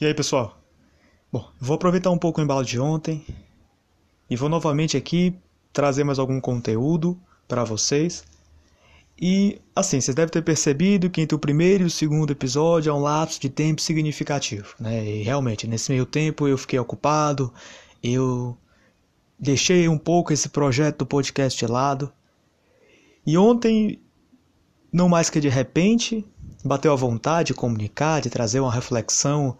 E aí, pessoal? Bom, vou aproveitar um pouco o embalo de ontem e vou novamente aqui trazer mais algum conteúdo para vocês. E assim, vocês devem ter percebido que entre o primeiro e o segundo episódio há um lapso de tempo significativo, né? E realmente, nesse meio tempo eu fiquei ocupado, eu deixei um pouco esse projeto do podcast de lado. E ontem, não mais que de repente, bateu a vontade de comunicar, de trazer uma reflexão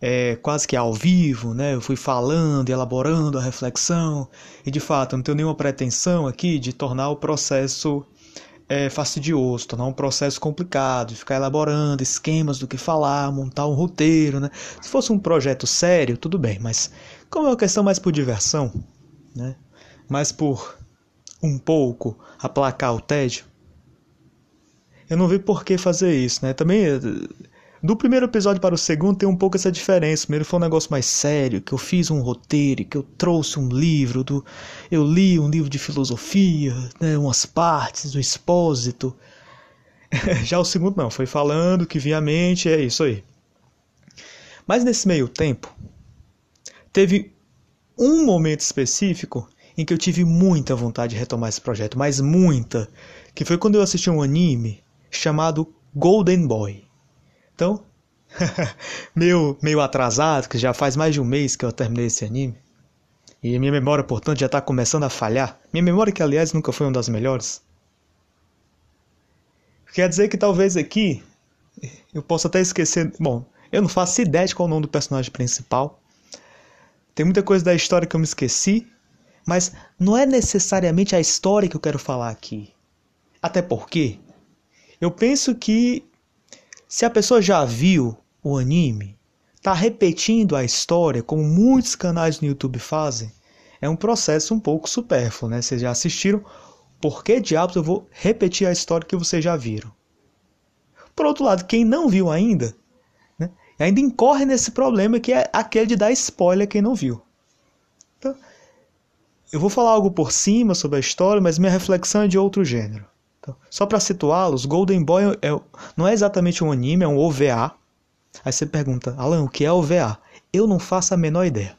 é, quase que ao vivo, né? Eu fui falando, elaborando a reflexão e de fato não tenho nenhuma pretensão aqui de tornar o processo é, fastidioso, tornar um processo complicado, ficar elaborando esquemas do que falar, montar um roteiro, né? Se fosse um projeto sério, tudo bem, mas como é uma questão mais por diversão, né? Mais por um pouco aplacar o tédio, eu não vi por que fazer isso, né? Também do primeiro episódio para o segundo tem um pouco essa diferença. O primeiro foi um negócio mais sério, que eu fiz um roteiro, que eu trouxe um livro, do, eu li um livro de filosofia, né, umas partes do expósito. Já o segundo não, foi falando que vinha à mente, é isso aí. Mas nesse meio tempo, teve um momento específico em que eu tive muita vontade de retomar esse projeto, mas muita, que foi quando eu assisti um anime chamado Golden Boy. Então, meio, meio atrasado, que já faz mais de um mês que eu terminei esse anime. E minha memória, portanto, já está começando a falhar. Minha memória, que aliás nunca foi uma das melhores. Quer dizer que talvez aqui eu possa até esquecer. Bom, eu não faço ideia de qual é o nome do personagem principal. Tem muita coisa da história que eu me esqueci. Mas não é necessariamente a história que eu quero falar aqui. Até porque eu penso que se a pessoa já viu o anime, está repetindo a história, como muitos canais no YouTube fazem, é um processo um pouco supérfluo, né? Vocês já assistiram, por que diabos eu vou repetir a história que vocês já viram? Por outro lado, quem não viu ainda, né, ainda incorre nesse problema que é aquele de dar spoiler a quem não viu. Então, eu vou falar algo por cima sobre a história, mas minha reflexão é de outro gênero. Então, só para situá-los, Golden Boy é, não é exatamente um anime, é um OVA. Aí você pergunta, Alan, o que é OVA? Eu não faço a menor ideia.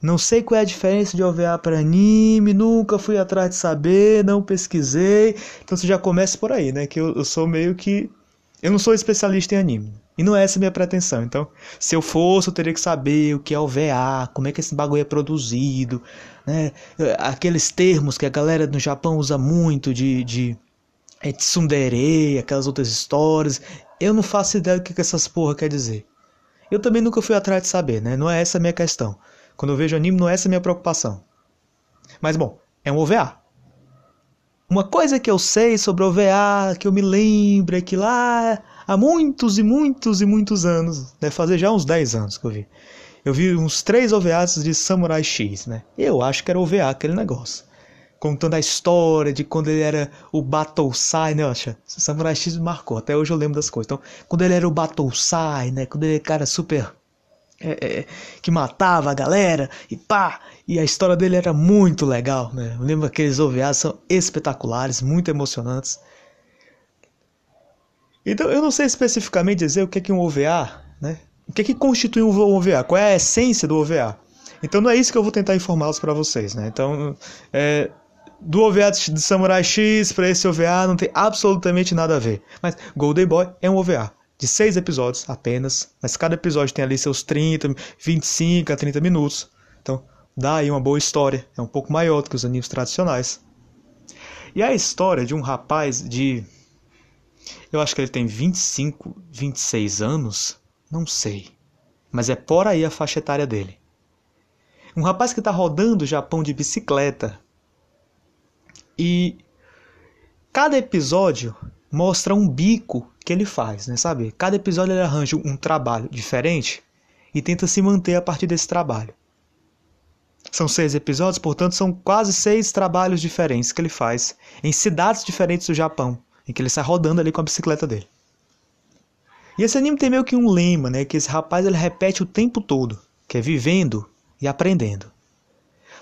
Não sei qual é a diferença de OVA para anime, nunca fui atrás de saber, não pesquisei. Então você já começa por aí, né? Que eu, eu sou meio que. Eu não sou especialista em anime. E não é essa a minha pretensão. Então, se eu fosse, eu teria que saber o que é OVA, como é que esse bagulho é produzido, né? Aqueles termos que a galera no Japão usa muito de, de é tsundere, aquelas outras histórias. Eu não faço ideia do que, que essas porra quer dizer. Eu também nunca fui atrás de saber, né? Não é essa a minha questão. Quando eu vejo anime, não é essa a minha preocupação. Mas bom, é um OVA. Uma coisa que eu sei sobre OVA, que eu me lembro, é que lá há muitos e muitos e muitos anos, deve fazer já uns 10 anos que eu vi. Eu vi uns três OVAs de Samurai X, né? Eu acho que era OVA aquele negócio contando a história de quando ele era o Battle Sai, né, Oxa? Samurai X marcou, até hoje eu lembro das coisas. Então, quando ele era o Battle Sai, né, quando ele era cara super é, é, que matava a galera e pá, e a história dele era muito legal, né? Eu lembro que aqueles OVAs são espetaculares, muito emocionantes. Então, eu não sei especificamente dizer o que é que um OVA, né? O que é que constitui um OVA? Qual é a essência do OVA? Então não é isso que eu vou tentar informá-los para vocês, né? Então, é, do OVA de Samurai X para esse OVA não tem absolutamente nada a ver. Mas Golden Boy é um OVA de seis episódios apenas, mas cada episódio tem ali seus 30, 25 a 30 minutos. Então dá aí uma boa história, é um pouco maior do que os animes tradicionais. E a história de um rapaz de. Eu acho que ele tem 25, 26 anos, não sei. Mas é por aí a faixa etária dele. Um rapaz que está rodando o Japão de bicicleta e cada episódio mostra um bico que ele faz, né? Sabe? Cada episódio ele arranja um trabalho diferente e tenta se manter a partir desse trabalho. São seis episódios, portanto, são quase seis trabalhos diferentes que ele faz em cidades diferentes do Japão, em que ele sai rodando ali com a bicicleta dele. E esse anime tem meio que um lema, né? Que esse rapaz ele repete o tempo todo, que é vivendo e aprendendo.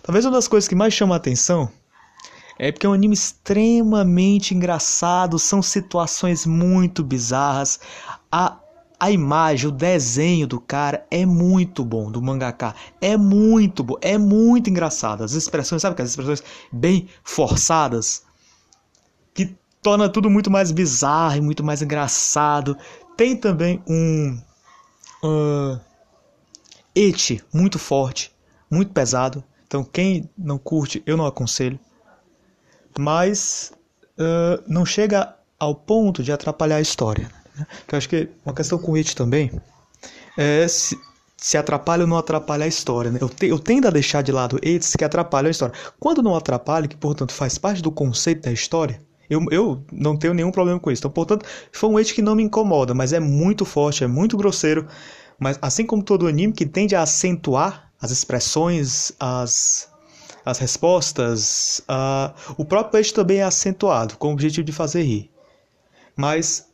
Talvez uma das coisas que mais chama a atenção é porque é um anime extremamente engraçado, são situações muito bizarras. A, a imagem, o desenho do cara é muito bom, do mangaka. É muito bom, é muito engraçado. As expressões, sabe aquelas expressões bem forçadas? Que torna tudo muito mais bizarro e muito mais engraçado. Tem também um uh, muito forte, muito pesado. Então quem não curte, eu não aconselho. Mas uh, não chega ao ponto de atrapalhar a história. Que eu acho que uma questão com it também é se, se atrapalha ou não atrapalha a história. Né? Eu, te, eu tendo a deixar de lado its que atrapalham a história. Quando não atrapalha, que portanto faz parte do conceito da história, eu, eu não tenho nenhum problema com isso. Então, portanto, foi um it que não me incomoda, mas é muito forte, é muito grosseiro. Mas assim como todo anime que tende a acentuar as expressões, as, as respostas, uh, o próprio eixo também é acentuado, com o objetivo de fazer rir. Mas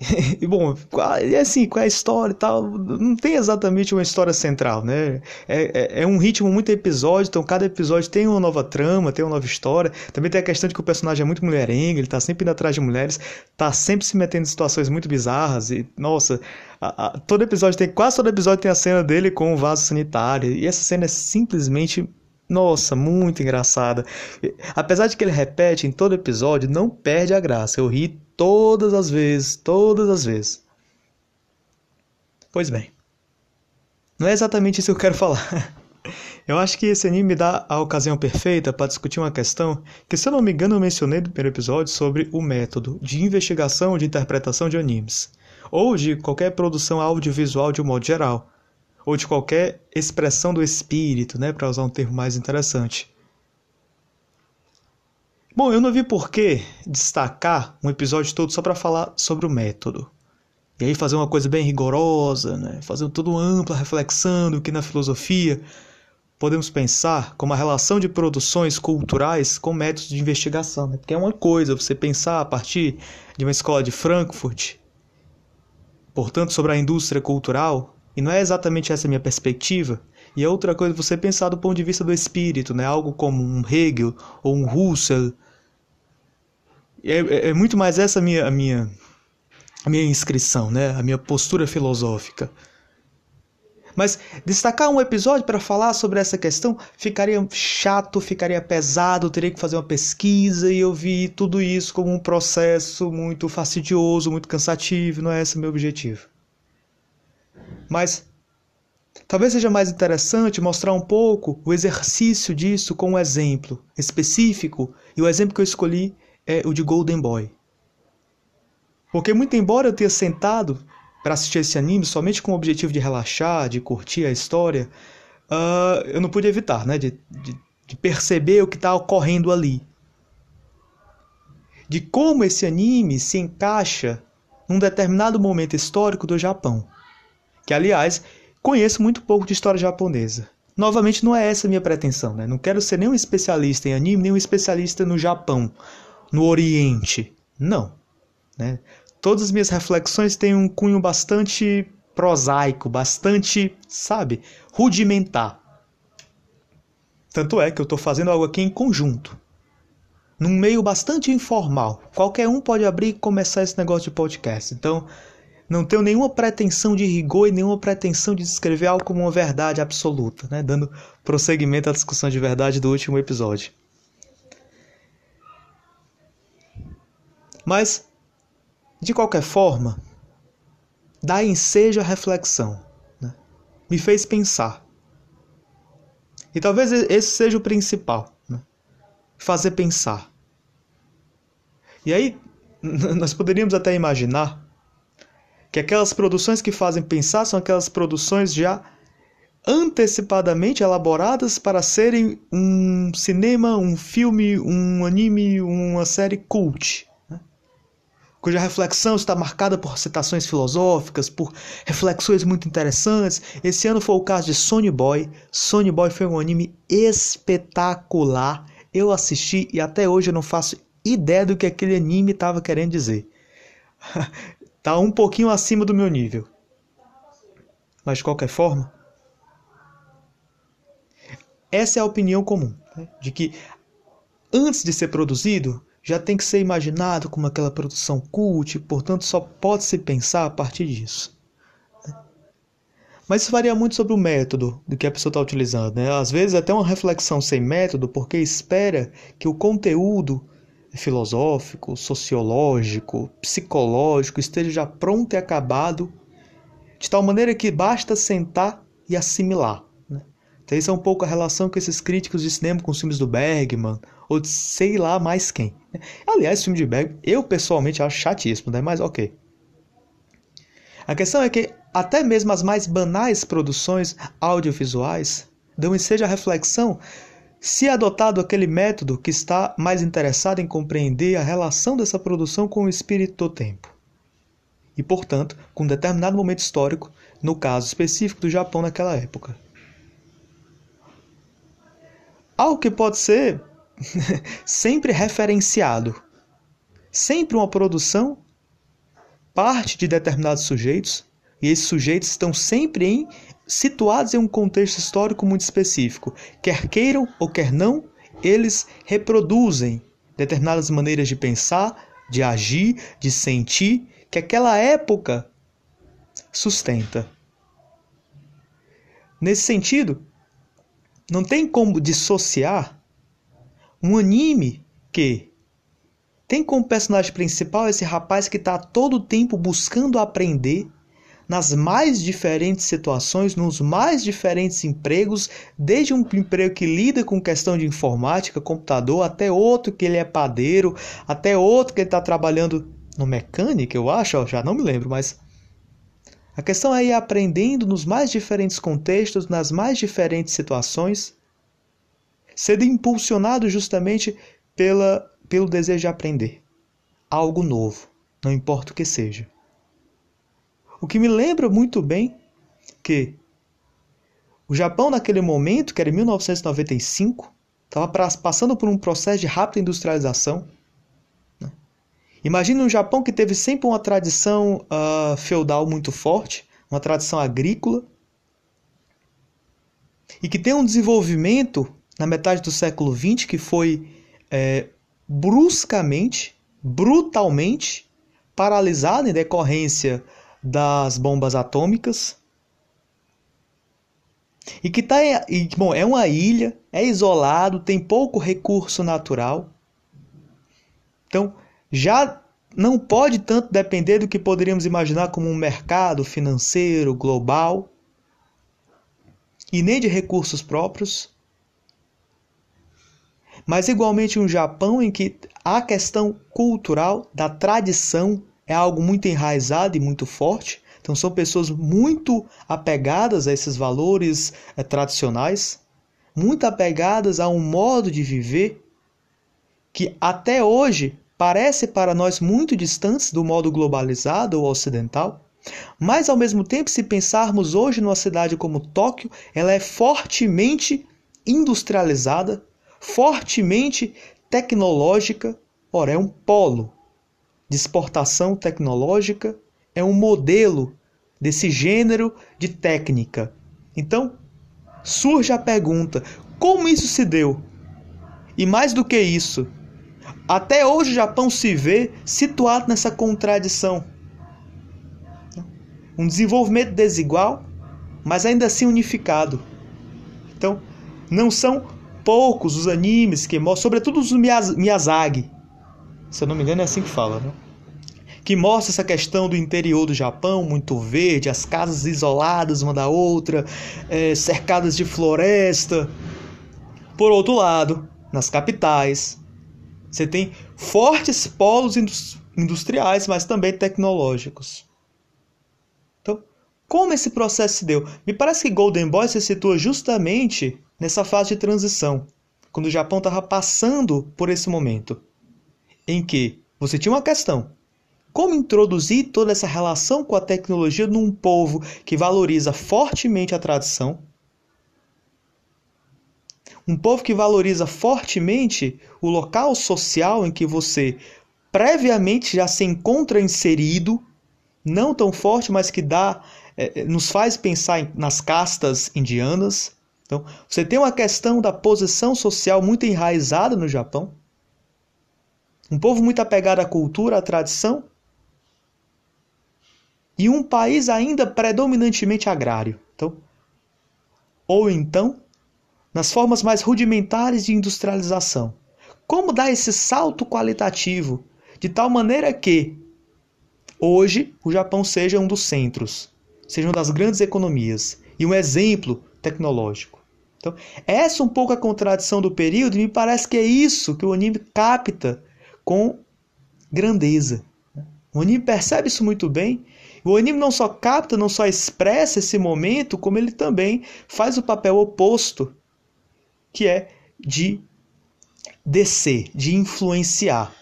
bom, e assim, com a história e tal, não tem exatamente uma história central, né? É, é, é, um ritmo muito episódio, então cada episódio tem uma nova trama, tem uma nova história. Também tem a questão de que o personagem é muito mulherengo, ele tá sempre indo atrás de mulheres, tá sempre se metendo em situações muito bizarras. E, nossa, a, a, todo episódio tem, quase todo episódio tem a cena dele com o vaso sanitário. E essa cena é simplesmente nossa, muito engraçada. Apesar de que ele repete em todo episódio, não perde a graça. Eu ri todas as vezes, todas as vezes. Pois bem, não é exatamente isso que eu quero falar. Eu acho que esse anime me dá a ocasião perfeita para discutir uma questão que, se eu não me engano, eu mencionei no primeiro episódio sobre o método de investigação de interpretação de animes, ou de qualquer produção audiovisual de um modo geral ou de qualquer expressão do espírito, né, para usar um termo mais interessante. Bom, eu não vi por que destacar um episódio todo só para falar sobre o método. E aí fazer uma coisa bem rigorosa, né? fazer toda uma ampla reflexão do que na filosofia podemos pensar como a relação de produções culturais com métodos de investigação. Né? Porque é uma coisa você pensar a partir de uma escola de Frankfurt, portanto, sobre a indústria cultural, e não é exatamente essa a minha perspectiva. E é outra coisa você pensar do ponto de vista do espírito, né? algo como um Hegel ou um Husserl. É, é, é muito mais essa a minha, a minha, a minha inscrição, né? a minha postura filosófica. Mas destacar um episódio para falar sobre essa questão ficaria chato, ficaria pesado, teria que fazer uma pesquisa e eu vi tudo isso como um processo muito fastidioso, muito cansativo, não é esse o meu objetivo. Mas talvez seja mais interessante mostrar um pouco o exercício disso com um exemplo específico, e o exemplo que eu escolhi é o de Golden Boy. Porque, muito embora eu tenha sentado para assistir esse anime somente com o objetivo de relaxar, de curtir a história, uh, eu não pude evitar né, de, de, de perceber o que está ocorrendo ali. De como esse anime se encaixa num determinado momento histórico do Japão que aliás conheço muito pouco de história japonesa. Novamente, não é essa a minha pretensão, né? Não quero ser nem um especialista em anime, nem um especialista no Japão, no Oriente. Não. Né? Todas as minhas reflexões têm um cunho bastante prosaico, bastante, sabe, rudimentar. Tanto é que eu estou fazendo algo aqui em conjunto, num meio bastante informal. Qualquer um pode abrir e começar esse negócio de podcast. Então, não tenho nenhuma pretensão de rigor e nenhuma pretensão de descrever algo como uma verdade absoluta, né? dando prosseguimento à discussão de verdade do último episódio. Mas, de qualquer forma, dá ensejo à reflexão. Né? Me fez pensar. E talvez esse seja o principal. Né? Fazer pensar. E aí, nós poderíamos até imaginar que aquelas produções que fazem pensar são aquelas produções já antecipadamente elaboradas para serem um cinema, um filme, um anime, uma série cult, né? cuja reflexão está marcada por citações filosóficas, por reflexões muito interessantes. Esse ano foi o caso de Sony Boy. Sony Boy foi um anime espetacular. Eu assisti e até hoje eu não faço ideia do que aquele anime estava querendo dizer. Está um pouquinho acima do meu nível. Mas de qualquer forma, essa é a opinião comum, né? de que antes de ser produzido, já tem que ser imaginado como aquela produção cult, portanto só pode se pensar a partir disso. Mas isso varia muito sobre o método do que a pessoa está utilizando. Né? Às vezes até uma reflexão sem método, porque espera que o conteúdo filosófico, sociológico, psicológico esteja já pronto e acabado, de tal maneira que basta sentar e assimilar. Né? Então, isso é um pouco a relação que esses críticos de cinema com os filmes do Bergman, ou de sei lá mais quem. Né? Aliás, o filme de Bergman, eu pessoalmente acho chatíssimo, né? mas ok. A questão é que até mesmo as mais banais produções audiovisuais dão à reflexão se adotado aquele método que está mais interessado em compreender a relação dessa produção com o espírito do tempo. E, portanto, com um determinado momento histórico, no caso específico do Japão naquela época. Algo que pode ser sempre referenciado. Sempre uma produção parte de determinados sujeitos, e esses sujeitos estão sempre em, situados em um contexto histórico muito específico. Quer queiram ou quer não, eles reproduzem determinadas maneiras de pensar, de agir, de sentir, que aquela época sustenta. Nesse sentido, não tem como dissociar um anime que tem como personagem principal esse rapaz que está todo o tempo buscando aprender nas mais diferentes situações, nos mais diferentes empregos, desde um emprego que lida com questão de informática, computador, até outro que ele é padeiro, até outro que ele está trabalhando no mecânico, eu acho, já não me lembro, mas a questão é ir aprendendo nos mais diferentes contextos, nas mais diferentes situações, sendo impulsionado justamente pela pelo desejo de aprender algo novo, não importa o que seja. O que me lembra muito bem que o Japão, naquele momento, que era em 1995, estava passando por um processo de rápida industrialização. Né? Imagine um Japão que teve sempre uma tradição uh, feudal muito forte, uma tradição agrícola, e que tem um desenvolvimento na metade do século XX que foi é, bruscamente, brutalmente paralisado em decorrência das bombas atômicas. E que tá, e, bom, é uma ilha, é isolado, tem pouco recurso natural. Então, já não pode tanto depender do que poderíamos imaginar como um mercado financeiro global e nem de recursos próprios mas igualmente um Japão em que a questão cultural da tradição é algo muito enraizado e muito forte. Então são pessoas muito apegadas a esses valores é, tradicionais, muito apegadas a um modo de viver que até hoje parece para nós muito distantes do modo globalizado ou ocidental. Mas ao mesmo tempo, se pensarmos hoje numa cidade como Tóquio, ela é fortemente industrializada, fortemente tecnológica, ora, é um polo de exportação tecnológica, é um modelo desse gênero de técnica. Então, surge a pergunta: como isso se deu? E mais do que isso, até hoje o Japão se vê situado nessa contradição. Um desenvolvimento desigual, mas ainda assim unificado. Então, não são poucos os animes que mostram, sobretudo os Miyazaki, se eu não me engano é assim que fala, né? Que mostra essa questão do interior do Japão, muito verde, as casas isoladas uma da outra, é, cercadas de floresta. Por outro lado, nas capitais, você tem fortes polos industriais, mas também tecnológicos. Então, como esse processo se deu? Me parece que Golden Boy se situa justamente nessa fase de transição, quando o Japão estava passando por esse momento, em que você tinha uma questão: como introduzir toda essa relação com a tecnologia num povo que valoriza fortemente a tradição? Um povo que valoriza fortemente o local social em que você previamente já se encontra inserido, não tão forte, mas que dá, é, nos faz pensar nas castas indianas. Então, você tem uma questão da posição social muito enraizada no Japão. Um povo muito apegado à cultura, à tradição, e um país ainda predominantemente agrário. Então, ou então, nas formas mais rudimentares de industrialização. Como dar esse salto qualitativo de tal maneira que hoje o Japão seja um dos centros, seja uma das grandes economias e um exemplo tecnológico. Então, essa um pouco a contradição do período e me parece que é isso que o anime capta com grandeza. O anime percebe isso muito bem. O anime não só capta, não só expressa esse momento, como ele também faz o papel oposto, que é de descer, de influenciar.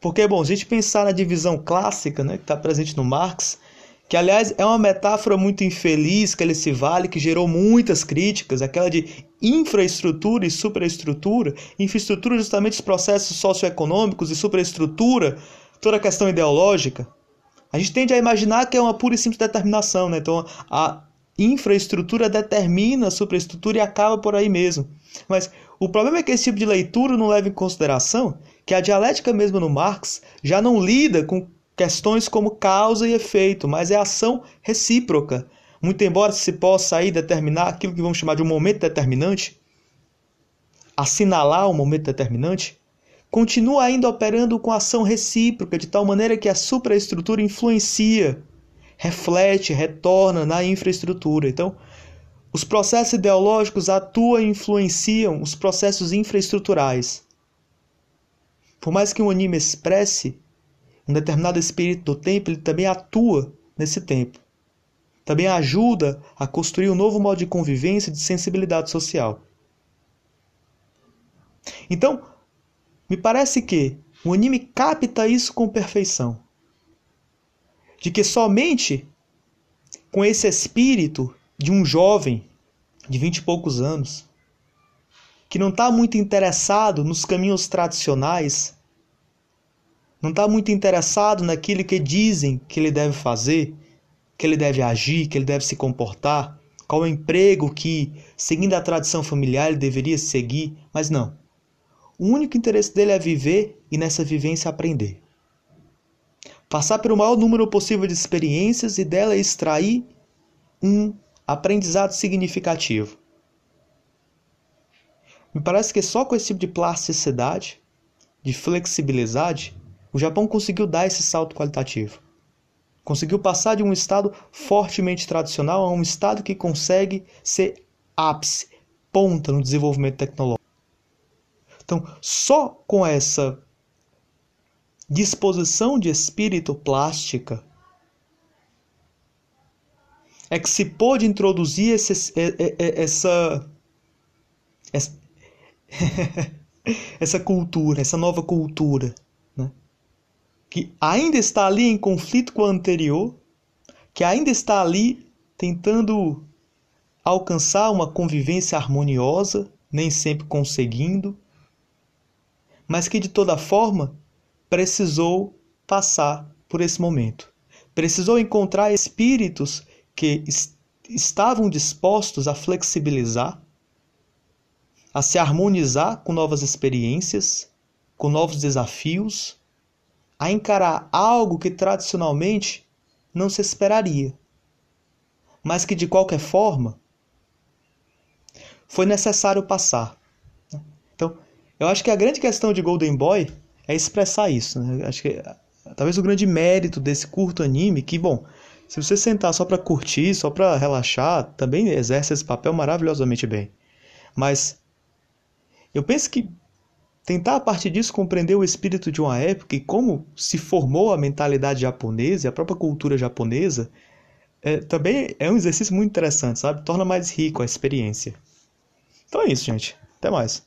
Porque, bom, a gente pensar na divisão clássica, né, que está presente no Marx, que aliás é uma metáfora muito infeliz que ele se vale, que gerou muitas críticas, aquela de infraestrutura e superestrutura, infraestrutura justamente os processos socioeconômicos e superestrutura, toda a questão ideológica. A gente tende a imaginar que é uma pura e simples determinação, né? Então a infraestrutura determina a superestrutura e acaba por aí mesmo. Mas o problema é que esse tipo de leitura não leva em consideração que a dialética mesmo no Marx já não lida com questões como causa e efeito, mas é ação recíproca. Muito embora se possa aí determinar aquilo que vamos chamar de um momento determinante, assinalar um momento determinante, continua ainda operando com ação recíproca, de tal maneira que a supraestrutura influencia, reflete, retorna na infraestrutura. Então, os processos ideológicos atuam e influenciam os processos infraestruturais. Por mais que um anime expresse um determinado espírito do tempo, ele também atua nesse tempo. Também ajuda a construir um novo modo de convivência e de sensibilidade social. Então, me parece que o anime capta isso com perfeição. De que somente com esse espírito de um jovem de vinte e poucos anos, que não está muito interessado nos caminhos tradicionais, não está muito interessado naquilo que dizem que ele deve fazer, que ele deve agir, que ele deve se comportar, qual é o emprego que, seguindo a tradição familiar, ele deveria seguir, mas não. O único interesse dele é viver e nessa vivência aprender. Passar pelo maior número possível de experiências e dela extrair um aprendizado significativo. Me parece que só com esse tipo de plasticidade, de flexibilidade, o Japão conseguiu dar esse salto qualitativo. Conseguiu passar de um estado fortemente tradicional a um estado que consegue ser ápice, ponta no desenvolvimento tecnológico. Então, só com essa disposição de espírito plástica é que se pôde introduzir esse, essa, essa, essa cultura, essa nova cultura que ainda está ali em conflito com a anterior, que ainda está ali tentando alcançar uma convivência harmoniosa, nem sempre conseguindo, mas que de toda forma precisou passar por esse momento. Precisou encontrar espíritos que estavam dispostos a flexibilizar, a se harmonizar com novas experiências, com novos desafios a encarar algo que tradicionalmente não se esperaria, mas que de qualquer forma foi necessário passar. Então, eu acho que a grande questão de Golden Boy é expressar isso. Né? Acho que talvez o grande mérito desse curto anime, que bom, se você sentar só para curtir, só para relaxar, também exerce esse papel maravilhosamente bem. Mas eu penso que Tentar a partir disso compreender o espírito de uma época e como se formou a mentalidade japonesa e a própria cultura japonesa é, também é um exercício muito interessante, sabe? Torna mais rico a experiência. Então é isso, gente. Até mais.